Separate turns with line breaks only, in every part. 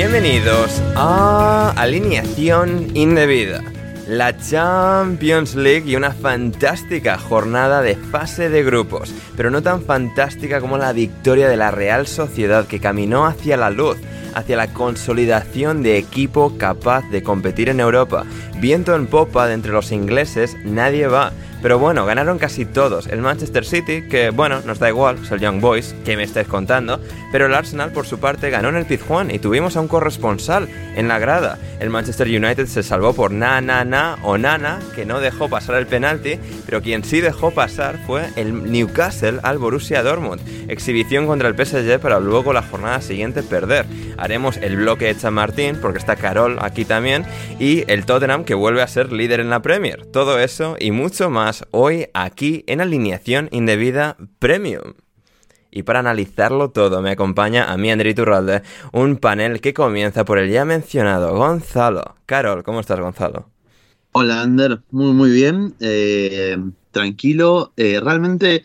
Bienvenidos a Alineación Indebida, la Champions League y una fantástica jornada de fase de grupos, pero no tan fantástica como la victoria de la Real Sociedad que caminó hacia la luz, hacia la consolidación de equipo capaz de competir en Europa. Viento en popa de entre los ingleses, nadie va. Pero bueno, ganaron casi todos. El Manchester City, que bueno, nos da igual, es el Young Boys, que me estáis contando. Pero el Arsenal, por su parte, ganó en el Pizjuán y tuvimos a un corresponsal en la grada. El Manchester United se salvó por na na na o nana, que no dejó pasar el penalti, pero quien sí dejó pasar fue el Newcastle al Borussia Dortmund. Exhibición contra el PSG para luego la jornada siguiente perder. Haremos el bloque de San Martín, porque está Carol aquí también, y el Tottenham que vuelve a ser líder en la Premier. Todo eso y mucho más hoy aquí en Alineación Indebida Premium. Y para analizarlo todo me acompaña a mí, André Turralde, un panel que comienza por el ya mencionado Gonzalo. Carol, ¿cómo estás, Gonzalo?
Hola, Ander. Muy, muy bien. Eh, tranquilo. Eh, realmente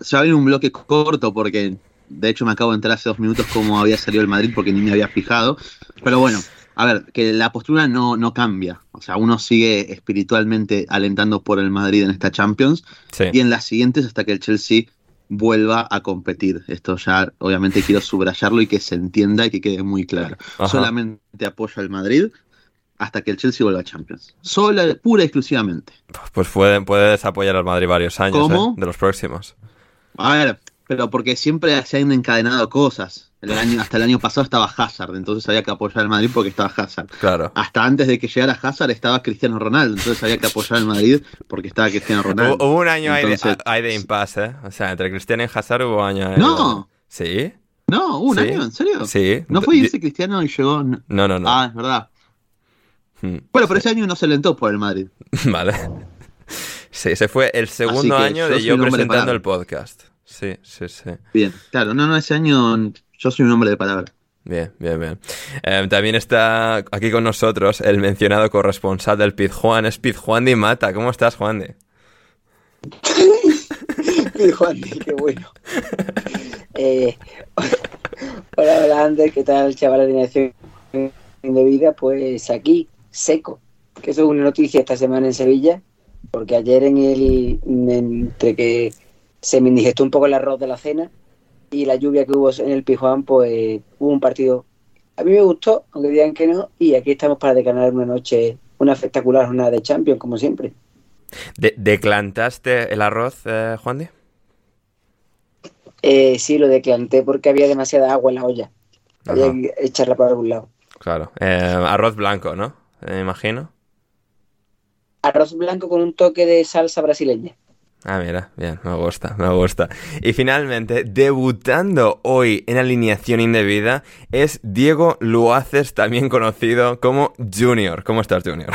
se va a un bloque corto porque, de hecho, me acabo de enterar hace dos minutos cómo había salido el Madrid porque ni me había fijado. Pero bueno, a ver, que la postura no, no cambia. O sea, uno sigue espiritualmente alentando por el Madrid en esta Champions
Sí.
y en las siguientes hasta que el Chelsea vuelva a competir. Esto ya, obviamente, quiero subrayarlo y que se entienda y que quede muy claro.
Ajá.
Solamente apoyo al Madrid hasta que el Chelsea vuelva a Champions. Sola, pura y exclusivamente.
Pues pueden, puedes apoyar al Madrid varios años,
¿Cómo?
¿eh? De los próximos.
A ver, pero porque siempre se han encadenado cosas. El año, hasta el año pasado estaba Hazard, entonces había que apoyar al Madrid porque estaba Hazard.
Claro.
Hasta antes de que llegara Hazard estaba Cristiano Ronaldo, entonces había que apoyar al Madrid porque estaba Cristiano Ronaldo.
Hubo, hubo un año ahí de,
Entonces-
ahí de impasse, ¿eh? O sea, entre Cristiano y Hazard hubo año ahí
No.
de- ¿Sí?
No, ¿un
Sí.
año? ¿En serio?
Sí.
¿No fue irse Cristiano y llegó? No.
No, no.
Ah, es verdad.
Hmm.
Bueno, pero ese año no se alentó por el Madrid.
Vale. Sí, ese fue el segundo año
yo
de yo
de
presentando el podcast. Sí, sí, sí.
Bien, claro, no, no, ese año yo soy un hombre de palabra.
Bien, bien, bien. Eh, también está aquí con nosotros el mencionado corresponsal del Pizjuán, es Pizjuán Di Mata. ¿Cómo estás, Juan Di?
Juan, qué bueno. Eh, hola, hola, Ander, ¿qué tal, chaval de alineación indebida? Pues aquí, seco. Que eso es una noticia esta semana en Sevilla, porque ayer en el. entre que se me indigestó un poco el arroz de la cena y la lluvia que hubo en el Pijuán, pues hubo un partido. A mí me gustó, aunque digan que no, y aquí estamos para declarar una noche, una espectacular jornada de Champions, como siempre.
De- ¿Declantaste el arroz, eh, Juan Di?
Eh, sí, lo declanté porque había demasiada agua en la olla. Había
Ajá.
que echarla para algún lado.
Claro. Eh, arroz blanco, ¿no? Eh, Me imagino.
Arroz blanco con un toque de salsa brasileña.
Ah, mira, bien, me gusta, me gusta. Y finalmente, debutando hoy en alineación indebida, es Diego Luaces, también conocido como Junior. ¿Cómo estás, Junior?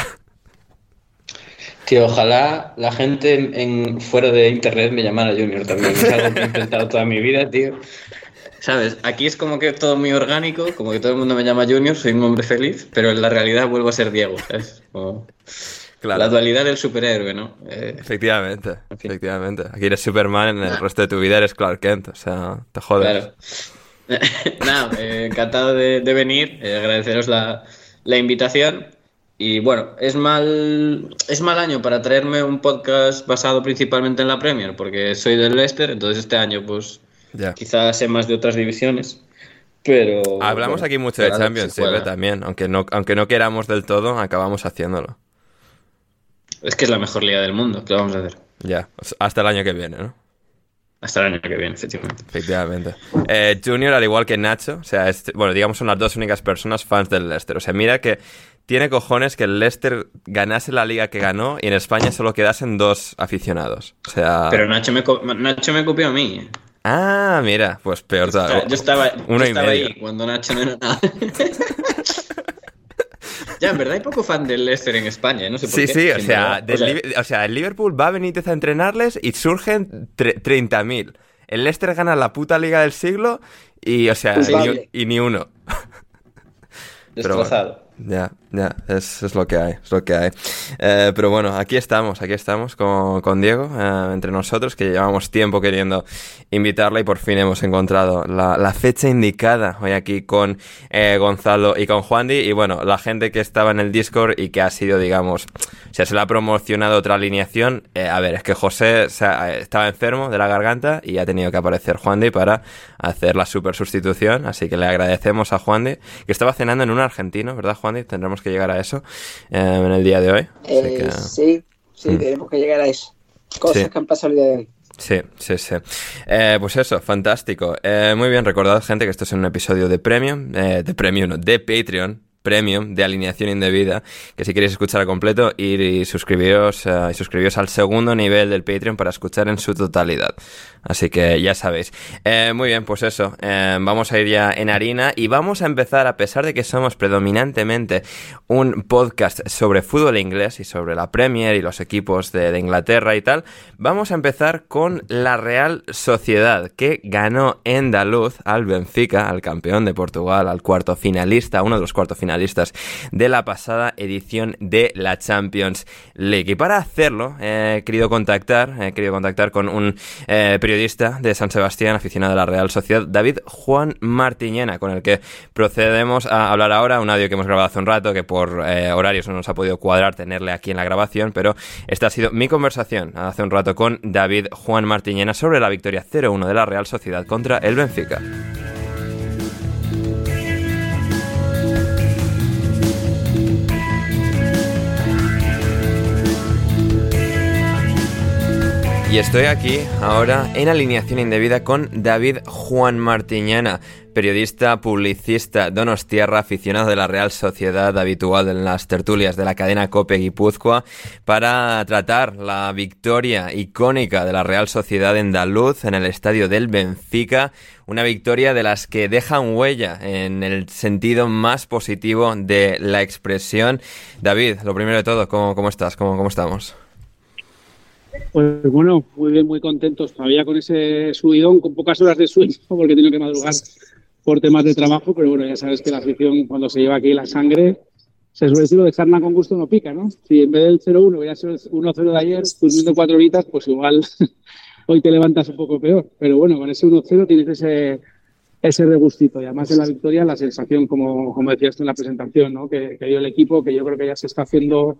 Tío, ojalá la gente en, fuera de internet me llamara Junior también. Es algo que he intentado toda mi vida, tío. ¿Sabes? Aquí es como que todo muy orgánico, como que todo el mundo me llama Junior, soy un hombre feliz, pero en la realidad vuelvo a ser Diego, ¿sabes? La dualidad del superhéroe, ¿no?
Eh, efectivamente, efectivamente. Aquí eres Superman, en el resto de tu vida eres Clark Kent, o sea, te jodes.
Claro. Nada, eh, encantado de, venir, eh, agradeceros la, la invitación. Y bueno, es mal, es mal año para traerme un podcast basado principalmente en la Premier, porque soy del Leicester, entonces este año pues quizás sé más de otras divisiones. Pero.
Hablamos aquí mucho de Champions también, aunque no, aunque no queramos del todo, acabamos haciéndolo.
Es que es la mejor liga del mundo, ¿qué vamos a hacer?
Ya, hasta el año que viene, ¿no?
Hasta el año que viene, efectivamente.
Efectivamente. Eh, Junior, al igual que Nacho, o sea, bueno, digamos son las dos únicas personas fans del Leicester. O sea, mira que tiene cojones que el Leicester ganase la liga que ganó y en España solo quedasen dos aficionados. O sea...
Pero Nacho me, Nacho me copió a mí.
Ah, mira, pues peor
todavía. Yo estaba, yo estaba ahí cuando Nacho no era nada. ya, en verdad hay poco fan del Leicester en España, no sé por
sí,
qué.
Sí, o sea, o, sea, el Liverpool va a venir a entrenarles y surgen 30.000. El Leicester gana la puta liga del siglo y, o sea, y ni, uno.
Destrozado.
Ya, ya, es, es, lo que hay, es lo que hay. Eh, pero bueno, aquí estamos, aquí estamos con, con Diego, eh, entre nosotros, que llevamos tiempo queriendo invitarla y por fin hemos encontrado la, la fecha indicada hoy aquí con eh, Gonzalo y con Juan Di. Y bueno, la gente que estaba en el Discord y que ha sido, digamos, o sea, se le ha promocionado otra alineación. a ver, es que José estaba enfermo de la garganta y ha tenido que aparecer Juan Di para hacer la super sustitución. Así que le agradecemos a Juan Di, que estaba cenando en un argentino, ¿verdad, Juan Tendremos que llegar a eso en el día de hoy.
Sí, sí, mm. tenemos que llegar a eso. Cosas que han pasado el día de hoy.
Sí, sí, sí. Eh, pues eso, fantástico. Eh, muy bien, recordad, gente, que esto es un episodio de Premium, eh, de Premium, no, de Patreon, premium de alineación indebida, que si queréis escuchar al completo, ir y suscribiros, y suscribiros al segundo nivel del Patreon para escuchar en su totalidad. Así que ya sabéis. Eh, muy bien, pues eso. Eh, vamos a ir ya en harina y vamos a empezar, a pesar de que somos predominantemente un podcast sobre fútbol inglés y sobre la Premier y los equipos de, Inglaterra y tal, vamos a empezar con la Real Sociedad, que ganó en Daluz al Benfica, al campeón de Portugal, al cuarto finalista, uno de los cuartos finalistas de la pasada edición de la Champions League. Y para hacerlo, he querido contactar, he querido contactar con un eh, periodista de San Sebastián, aficionado a la Real Sociedad, David Juan Martiñena, con el que procedemos a hablar ahora, un audio que hemos grabado hace un rato, que por eh, horarios no nos ha podido cuadrar tenerle aquí en la grabación, pero esta ha sido mi conversación hace un rato con David Juan Martiñena sobre la victoria 0-1 de la Real Sociedad contra el Benfica. Y estoy aquí ahora en alineación indebida con David Juan Martiñana, periodista, publicista, donostierra, aficionado de la Real Sociedad, habitual en las tertulias de la cadena Cope Guipúzcoa, para tratar la victoria icónica de la Real Sociedad en Daluz, en el estadio del Benfica, una victoria de las que dejan huella en el sentido más positivo de la expresión. David, lo primero de todo, ¿cómo, cómo estás? ¿Cómo, ¿Cómo estamos?
Pues bueno, muy bien, muy contentos todavía con ese subidón, con pocas horas de sueño, porque tengo que madrugar por temas de trabajo, pero bueno, ya sabes que la afición cuando se lleva aquí la sangre, se suele decir lo de sarna con gusto no pica, ¿no? Si en vez del 0-1 hubiera sido el 1-0 de ayer, durmiendo cuatro horitas, pues igual hoy te levantas un poco peor. Pero bueno, con ese 1-0 tienes ese, ese regustito. Y además en la victoria, la sensación, como, como decías tú en la presentación, ¿no? que, que dio el equipo, que yo creo que ya se está haciendo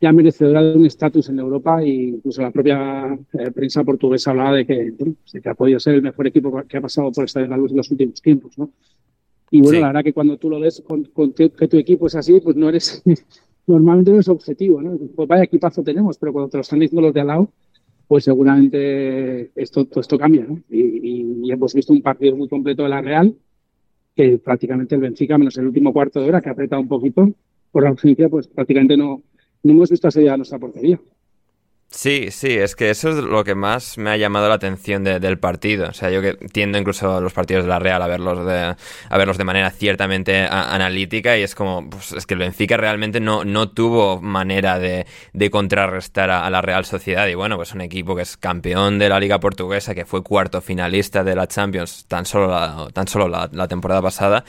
ya merecedora de un estatus en Europa e incluso la propia eh, prensa portuguesa hablaba de que, que ha podido ser el mejor equipo que ha pasado por Estadio de la Luz en los últimos tiempos, ¿no? Y bueno, la verdad que cuando tú lo ves con, que tu equipo es así, pues no eres, normalmente no es objetivo, ¿no? Pues vaya equipazo tenemos, pero cuando te lo están diciendo los de al lado, pues seguramente esto, todo esto cambia, ¿no? Y, y, hemos visto un partido muy completo de la Real, que prácticamente el Benfica, menos el último cuarto de hora, que ha apretado un poquito, por la ausencia, pues prácticamente no, no hemos visto a nuestra portería.
Sí, sí, es que eso es lo que más me ha llamado la atención del partido. O sea, yo que tiendo incluso los partidos de la Real a verlos de, a verlos de manera ciertamente analítica y es como, pues, es que el Benfica realmente no, no tuvo manera de, de contrarrestar a, la Real Sociedad. Y bueno, pues un equipo que es campeón de la Liga Portuguesa, que fue cuarto finalista de la Champions tan solo tan solo la temporada pasada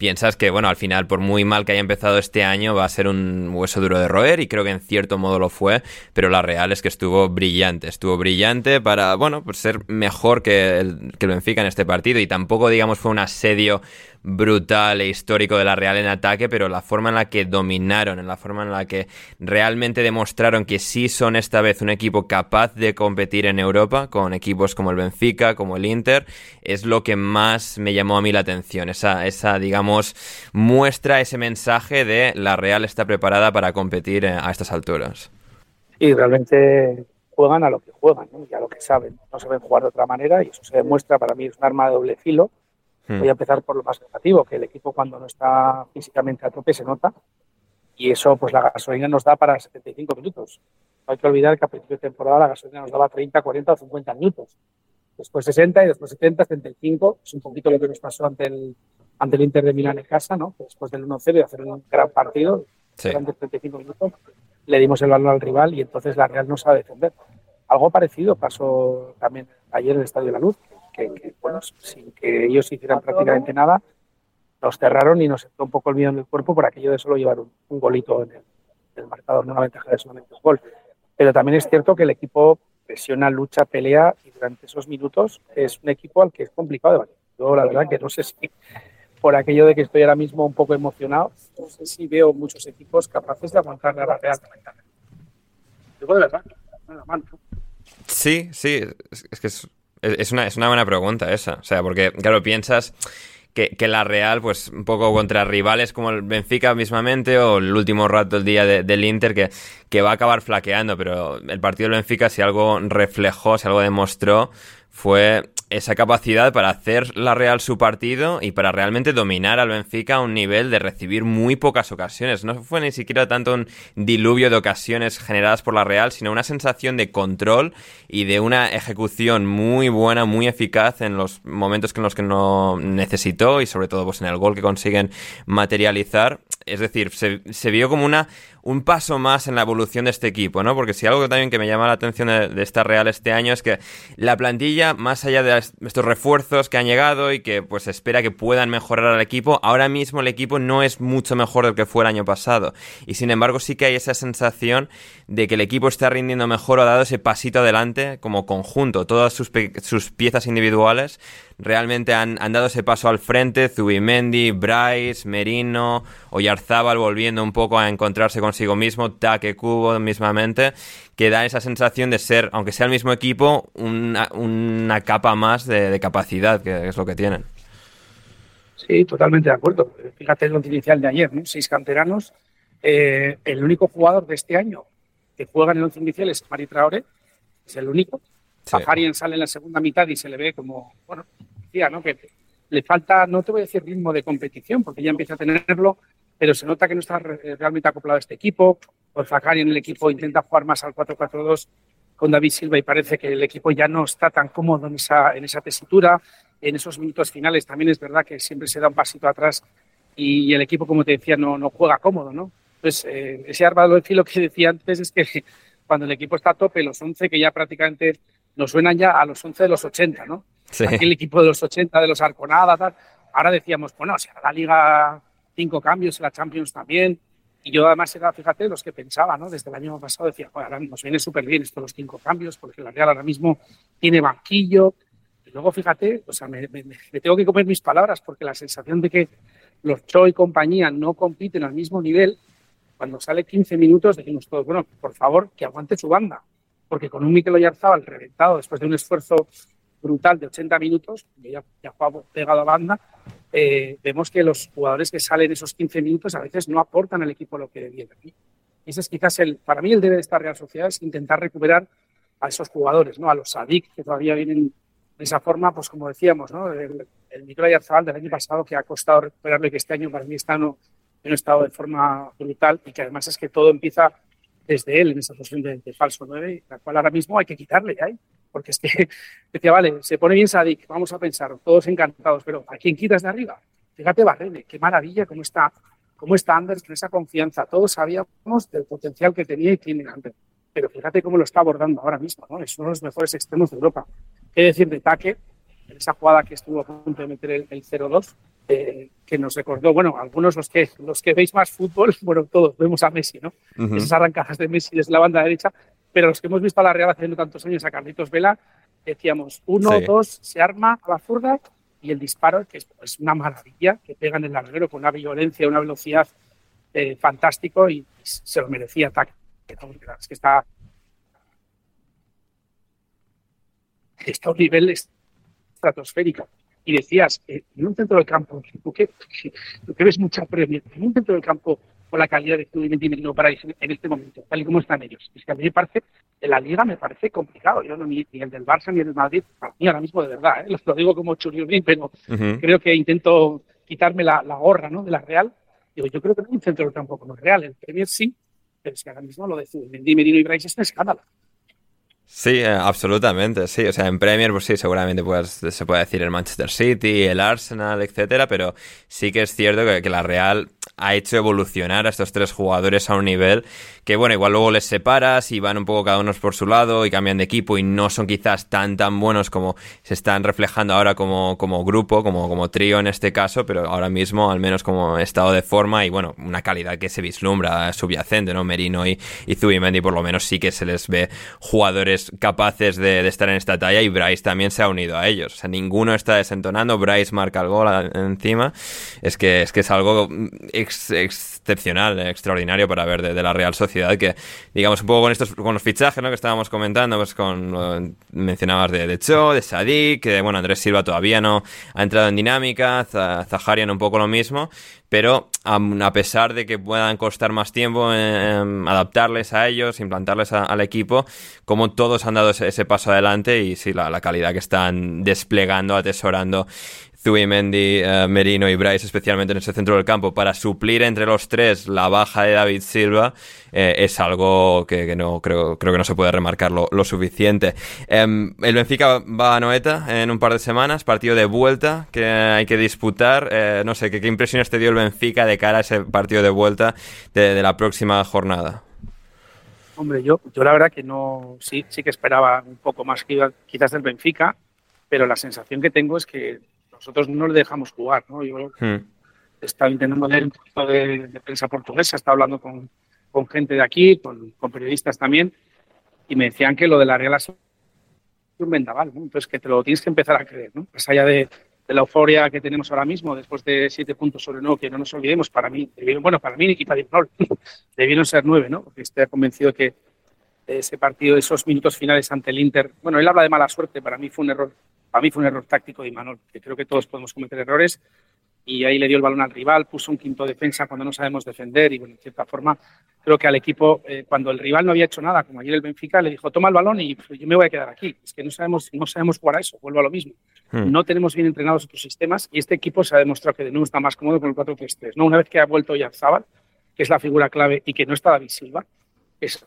piensas que, bueno, al final, por muy mal que haya empezado este año, va a ser un hueso duro de roer y creo que en cierto modo lo fue, pero la real es que estuvo brillante, estuvo brillante para, bueno, pues ser mejor que el, que el Benfica en este partido y tampoco, digamos, fue un asedio brutal e histórico de la Real en ataque, pero la forma en la que dominaron, en la forma en la que realmente demostraron que sí son esta vez un equipo capaz de competir en Europa con equipos como el Benfica, como el Inter, es lo que más me llamó a mí la atención. Esa, esa digamos, muestra ese mensaje de la Real está preparada para competir eh, a estas alturas.
Y realmente juegan a lo que juegan y a lo que saben. No saben jugar de otra manera y eso se demuestra, para mí es un arma de doble filo. Voy a empezar por lo más negativo, que el equipo cuando no está físicamente a tope se nota y eso pues la gasolina nos da para 75 minutos. No hay que olvidar que a principio de temporada la gasolina nos daba 30, 40 o 50 minutos. Después 60 y después 70, 75. Es un poquito lo que nos pasó ante el, ante el Inter de Milán en casa, ¿no? Después del 1-0 y hacer un gran partido, durante 35 minutos, le dimos el balón al rival y entonces la Real no sabe defender. Algo parecido pasó también ayer en el Estadio de la Luz que, bueno, sin que ellos hicieran prácticamente nada, nos cerraron y nos entró un poco el miedo en el cuerpo por aquello de solo llevar un, golito en el, marcador, no una ventaja de solamente un gol. Pero también es cierto que el equipo presiona, lucha, pelea y durante esos minutos es un equipo al que es complicado de batir. Yo la verdad que no sé si por aquello de que estoy ahora mismo un poco emocionado, no sé si veo muchos equipos capaces de aguantar la Real Digo de verdad, nada mal.
Sí, sí, es que es es una, es una buena pregunta esa. O sea, porque, claro, piensas que, que, la Real, pues un poco contra rivales como el Benfica mismamente o el último rato del día del Inter, que, que va a acabar flaqueando. Pero el partido del Benfica, si algo reflejó, si algo demostró, fue esa capacidad para hacer la Real su partido y para realmente dominar al Benfica a un nivel de recibir muy pocas ocasiones. No fue ni siquiera tanto un diluvio de ocasiones generadas por la Real, sino una sensación de control y de una ejecución muy buena, muy eficaz en los momentos en los que no necesitó y sobre todo pues en el gol que consiguen materializar. Es decir, se, se vio como una un paso más en la evolución de este equipo, ¿no? Porque si algo también que me llama la atención de, esta Real este año es que la plantilla, más allá de estos refuerzos que han llegado y que pues espera que puedan mejorar al equipo, ahora mismo el equipo no es mucho mejor del que fue el año pasado. Y sin embargo sí que hay esa sensación de que el equipo está rindiendo mejor o ha dado ese pasito adelante como conjunto. Todas sus, sus piezas individuales realmente han, han, dado ese paso al frente. Zubimendi, Bryce, Merino, Oyarzábal volviendo un poco a encontrarse consigo mismo, Taque Cubo mismamente, que da esa sensación de ser, aunque sea el mismo equipo, una, una capa más de, capacidad, que es lo que tienen.
Sí, totalmente de acuerdo. Fíjate el inicial de ayer, ¿no? seis canteranos. Eh, el único jugador de este año que juega en el once inicial es Mari Traore, es el único. Sí. sale en la segunda mitad y se le ve como, bueno, decía, ¿no? Que le falta, no te voy a decir ritmo de competición, porque ya empieza a tenerlo, pero se nota que no está realmente acoplado a este equipo. O Zakari en el equipo intenta jugar más al 4-4-2 con David Silva y parece que el equipo ya no está tan cómodo en esa, en esa tesitura. En esos minutos finales también es verdad que siempre se da un pasito atrás y, el equipo, como te decía, no, no juega cómodo, ¿no? Entonces, eh, ese árbol de filo que decía antes es que cuando el equipo está a tope, los 11 que ya prácticamente nos suenan ya a los 11 de los 80, ¿no? Aquí el equipo de los 80, de los Arconada, tal. Ahora decíamos, bueno, si ahora la Liga cinco cambios, la Champions también. Y yo además era, fíjate, los que pensaba, ¿no? Desde el año pasado decía, bueno, ahora nos viene súper bien estos los cinco cambios, porque la Real ahora mismo tiene banquillo. Y luego, fíjate, o sea, me, tengo que comer mis palabras, porque la sensación de que los Cho y compañía no compiten al mismo nivel, cuando sale 15 minutos decimos todos, bueno, por favor, que aguante su banda, porque con un Mikel Oyarzábal reventado después de un esfuerzo brutal de 80 minutos, ya, ya pegado a banda, eh, vemos que los jugadores que salen esos 15 minutos a veces no aportan al equipo lo que debían. Y ese es quizás el, para mí el deber de esta Real Sociedad es intentar recuperar a esos jugadores, ¿no? a los Sadik que todavía vienen de esa forma, pues como decíamos, ¿no? el, el Nicolás del año pasado que ha costado recuperarlo y que este año para mí está en un estado de forma brutal y que además es que todo empieza desde él en esa posición de, falso 9, la cual ahora mismo hay que quitarle ahí. Porque es que decía, vale, se pone bien Sadik, vamos a pensar, todos encantados, pero ¿a quién quitas de arriba? Fíjate Barrene, qué maravilla cómo está, cómo está Anders con esa confianza. Todos sabíamos del potencial que tenía y tiene Anders. Pero fíjate cómo lo está abordando ahora mismo, ¿no? Es uno de los mejores extremos de Europa. ¿Qué decir de Taque? En esa jugada que estuvo a punto de meter el, 0-2, eh, que nos recordó, bueno, algunos los que, los que veis más fútbol, bueno, todos vemos a Messi, ¿no? Esas arrancadas de Messi desde la banda derecha, pero los que hemos visto a la Real haciendo tantos años a Carlitos Vela, decíamos, uno, dos, se arma a la zurda y el disparo, que es, una maravilla, que pega en el larguero con una violencia, una velocidad eh, fantástico y, se lo merecía ataque. Es que está, está a un nivel estratosférico. Y decías, eh, en un centro del campo, tú que, ves mucha premia, en un centro del campo con la calidad de tu no para en, en este momento, tal y como están ellos. Es que a mí me parece, en la liga me parece complicado. Yo no, ni, el del Barça ni el del Madrid, para mí ahora mismo de verdad, ¿eh? lo digo como churiurín, pero creo que intento quitarme la, gorra ¿no? de la Real. Digo, yo creo que no hay un centro del campo como el Real, el Premier sí, pero es que ahora mismo lo de Mendy, Merino y Bryce es un escándalo.
Sí, eh, absolutamente, sí. O sea, en Premier, pues sí, seguramente pues, se puede decir el Manchester City, el Arsenal, etcétera, pero sí que es cierto que, que la Real ha hecho evolucionar a estos tres jugadores a un nivel que, bueno, igual luego les separas y van un poco cada uno por su lado y cambian de equipo y no son quizás tan tan buenos como se están reflejando ahora como, como grupo, como, como trío en este caso, pero ahora mismo al menos como estado de forma y, bueno, una calidad que se vislumbra subyacente, ¿no? Merino y, y Zubimendi por lo menos sí que se les ve jugadores capaces de, estar en esta talla y Bryce también se ha unido a ellos. O sea, ninguno está desentonando, Bryce marca el gol encima. Es que es, que es algo excepcional, extraordinario para ver de, la Real Sociedad, que digamos un poco con estos con los fichajes ¿no? que estábamos comentando, pues con mencionabas de, de Cho, de Sadik, que bueno, Andrés Silva todavía no ha entrado en dinámica, Zaharian un poco lo mismo, pero a pesar de que puedan costar más tiempo adaptarles a ellos, implantarles al equipo, como todos han dado ese, paso adelante y sí, la, calidad que están desplegando, atesorando Zubimendi, eh, Merino y Bryce, especialmente en ese centro del campo, para suplir entre los tres la baja de David Silva, eh, es algo que, no creo, creo que no se puede remarcar lo, suficiente. Em, el Benfica va a Noeta en un par de semanas, partido de vuelta que hay que disputar. Eh, no sé, ¿qué, impresiones te dio el Benfica de cara a ese partido de vuelta de, la próxima jornada?
Hombre, yo, yo la verdad que no, sí, sí que esperaba un poco más quizás del Benfica, pero la sensación que tengo es que nosotros no le dejamos jugar, ¿no? Yo hmm. he estado intentando leer un poquito de, prensa portuguesa, he estado hablando con, con gente de aquí, con, con, periodistas también, y me decían que lo de la Real es un vendaval, ¿no? Entonces que te lo tienes que empezar a creer, ¿no? Más allá de, de la euforia que tenemos ahora mismo, después de siete puntos sobre no, que no nos olvidemos, para mí, bueno, para mí y para Ignol, debieron ser nueve, ¿no? Porque estoy convencido que ese partido, esos minutos finales ante el Inter, bueno, él habla de mala suerte, para mí fue un error para mí fue un error táctico de Imanol, que creo que todos podemos cometer errores. Y ahí le dio el balón al rival, puso un quinto defensa cuando no sabemos defender. Y bueno, en cierta forma, creo que al equipo, eh, cuando el rival no había hecho nada, como ayer el Benfica, le dijo: toma el balón y yo me voy a quedar aquí. Es que no sabemos, no sabemos jugar a eso, vuelvo a lo mismo. Hmm. No tenemos bien entrenados otros sistemas y este equipo se ha demostrado que de nuevo está más cómodo con el 4-3-3. ¿no? Una vez que ha vuelto Yarzabal, que es la figura clave y que no está David Silva, es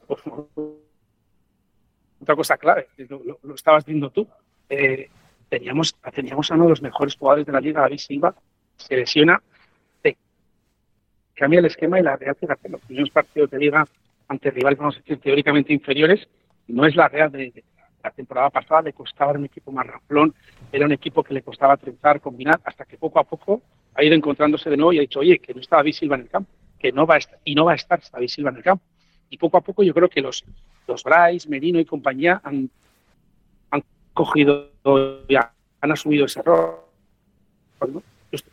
otra cosa clave, lo, estabas viendo tú. Eh, teníamos, teníamos a uno de los mejores jugadores de la liga, David Silva, se lesiona, cambia el esquema y la Real, fíjate, los primeros partidos de liga ante rivales, vamos a decir, teóricamente inferiores, no es la Real de, la temporada pasada, le costaba un equipo más ramplón, era un equipo que le costaba trenzar, combinar, hasta que poco a poco ha ido encontrándose de nuevo y ha dicho, oye, que no está David Silva en el campo, que no va a estar, y no va a estar David Silva en el campo. Y poco a poco yo creo que los, los Bryce, Merino y compañía han, cogido ya, han asumido ese error.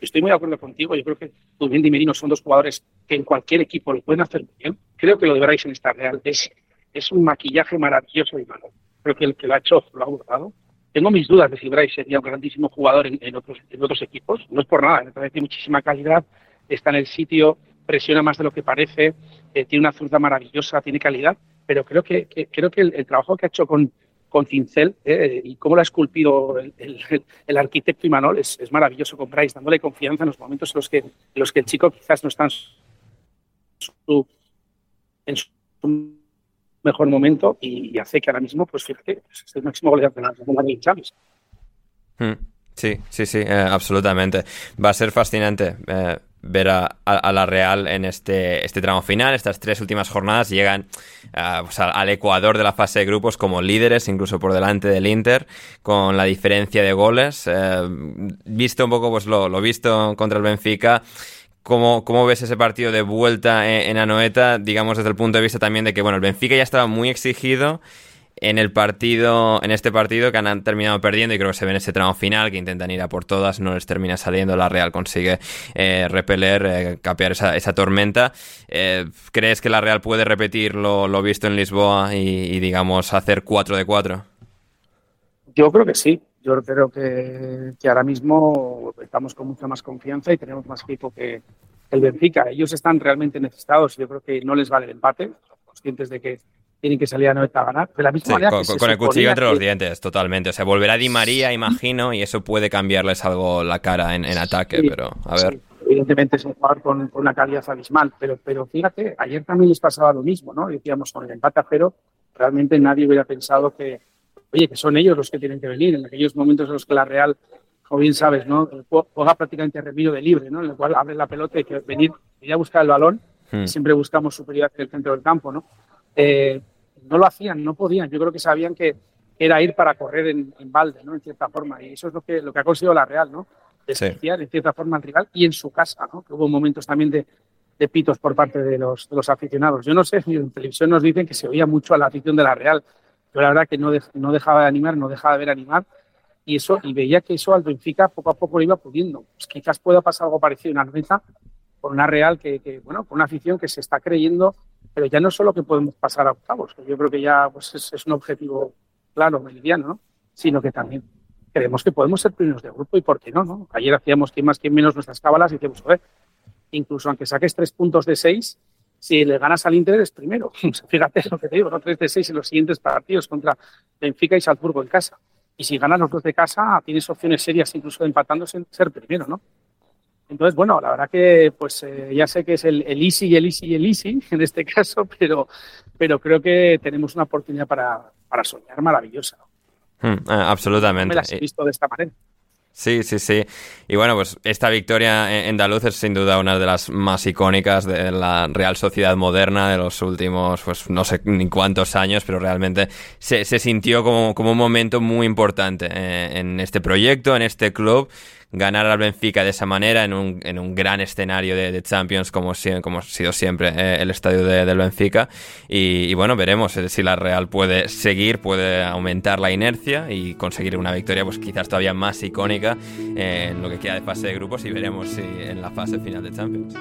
estoy muy de acuerdo contigo. Yo creo que Dumendi y Merino son dos jugadores que en cualquier equipo lo pueden hacer bien. Creo que lo de Bryson está real. Es, es un maquillaje maravilloso y malo. Creo que el que lo ha hecho lo ha abordado. Tengo mis dudas de si Bryce sería un grandísimo jugador en, otros, en otros equipos. No es por nada, me parece muchísima calidad. Está en el sitio, presiona más de lo que parece, eh, tiene una zurda maravillosa, tiene calidad. Pero creo que, creo que el trabajo que ha hecho con, con cincel eh, y cómo lo ha esculpido el, el, arquitecto Imanol es, es, maravilloso con Bryce, dándole confianza en los momentos en los que, en los que el chico quizás no está en su, mejor momento y, hace que ahora mismo, pues fíjate, es el máximo goleador de la.
Hmm. Sí, sí, sí, eh, absolutamente. Va a ser fascinante eh, ver a, la Real en este, este tramo final. Estas tres últimas jornadas llegan uh, al Ecuador de la fase de grupos como líderes, incluso por delante del Inter, con la diferencia de goles. Eh, visto un poco pues lo, lo visto contra el Benfica. ¿Cómo, ¿Cómo, ves ese partido de vuelta en, en, Anoeta? Digamos desde el punto de vista también de que, bueno, el Benfica ya estaba muy exigido en el partido, en este partido que han terminado perdiendo y creo que se ve en ese tramo final que intentan ir a por todas, no les termina saliendo, la Real consigue eh, repeler, eh, capear esa, tormenta. Eh, ¿Crees que la Real puede repetir lo, visto en Lisboa y, digamos hacer 4 de 4?
Yo creo que sí. Yo creo que, que, ahora mismo estamos con mucha más confianza y tenemos más equipo que el Benfica. Ellos están realmente necesitados. Yo creo que no les vale el empate. conscientes de que tienen que salir a Noeta a ganar. De la misma manera
con, con el cuchillo entre los dientes, totalmente. O sea, volverá Di María, imagino, y eso puede cambiarles algo la cara en, ataque, pero a ver.
evidentemente es un jugador con, una calidad abismal, pero, pero fíjate, ayer también les pasaba lo mismo, ¿no? Decíamos, con el empate a cero, realmente nadie hubiera pensado que, oye, que son ellos los que tienen que venir. En aquellos momentos en los que la Real, como bien sabes, ¿no? Juega prácticamente remiro de libre, ¿no? En el cual abre la pelota y que venir, y a buscar el balón. Hmm. Siempre buscamos superioridad en el centro del campo, ¿no? Eh, no lo hacían, no podían. Yo creo que sabían que era ir para correr en, balde, ¿no? En cierta forma. Y eso es lo que, lo que ha conseguido la Real, ¿no? Despreciar en cierta forma al rival y en su casa, ¿no? Que hubo momentos también de, pitos por parte de los, de los aficionados. Yo no sé, en televisión nos dicen que se oía mucho a la afición de la Real. Yo la verdad que no, no dejaba de animar, no dejaba de ver animar. Y eso, y veía que eso al Benfica poco a poco lo iba pudiendo. Pues quizás pueda pasar algo parecido en Armeza por una Real que, que, bueno, por una afición que se está creyendo pero ya no solo que podemos pasar a octavos, que yo creo que ya pues, es, un objetivo claro, meridiano, ¿no? sino que también creemos que podemos ser primeros de grupo y por qué no, ¿no? Ayer hacíamos que más que menos nuestras cábalas y decíamos, ver, incluso aunque saques tres puntos de seis, si le ganas al Inter es primero. Fíjate lo que te digo, ¿no? Tres de seis en los siguientes partidos contra Benfica y Salzburgo en casa. Y si ganas los dos de casa, tienes opciones serias incluso empatándose en ser primero, ¿no? Entonces, bueno, la verdad que pues eh, ya sé que es el, easy y el easy y el easy en este caso, pero, pero creo que tenemos una oportunidad para, soñar maravillosa.
Hmm, eh, absolutamente.
me las he visto de esta manera.
Sí, sí, sí. Y bueno, pues esta victoria en Andaluz es sin duda una de las más icónicas de la Real Sociedad moderna de los últimos, pues no sé ni cuántos años, pero realmente se, sintió como, como un momento muy importante eh, en este proyecto, en este club ganar al Benfica de esa manera en un, en un gran escenario de, Champions como, como ha sido siempre eh, el estadio de, del Benfica. Y, bueno, veremos eh, si la Real puede seguir, puede aumentar la inercia y conseguir una victoria pues quizás todavía más icónica eh, en lo que queda de fase de grupos y veremos si en la fase final de Champions.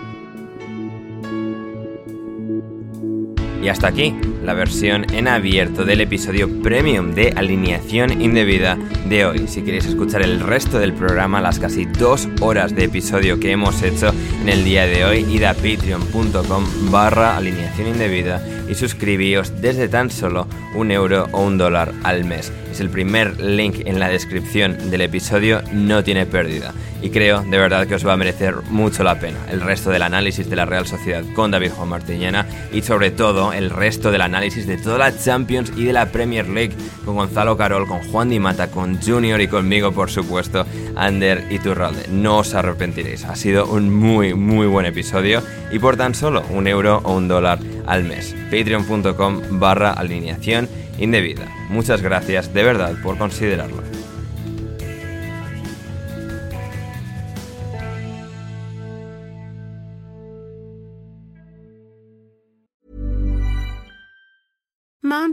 Y hasta aquí la versión en abierto del episodio premium de Alineación Indebida de hoy. Si queréis escuchar el resto del programa, las casi dos horas de episodio que hemos hecho en el día de hoy, id a patreon.com barra alineación indebida y suscribíos desde tan solo un euro o un dólar al mes. Es el primer link en la descripción del episodio, no tiene pérdida. Y creo de verdad que os va a merecer mucho la pena el resto del análisis de la Real Sociedad con David Juan Martiñana y sobre todo el resto del análisis de toda la Champions y de la Premier League con Gonzalo Carol, con Juan Di Mata, con Junior y conmigo por supuesto, Ander y Turralde. No os arrepentiréis, ha sido un muy muy buen episodio y por tan solo un euro o un dólar al mes. Patreon.com barra alineación indebida. Muchas gracias de verdad por considerarlo.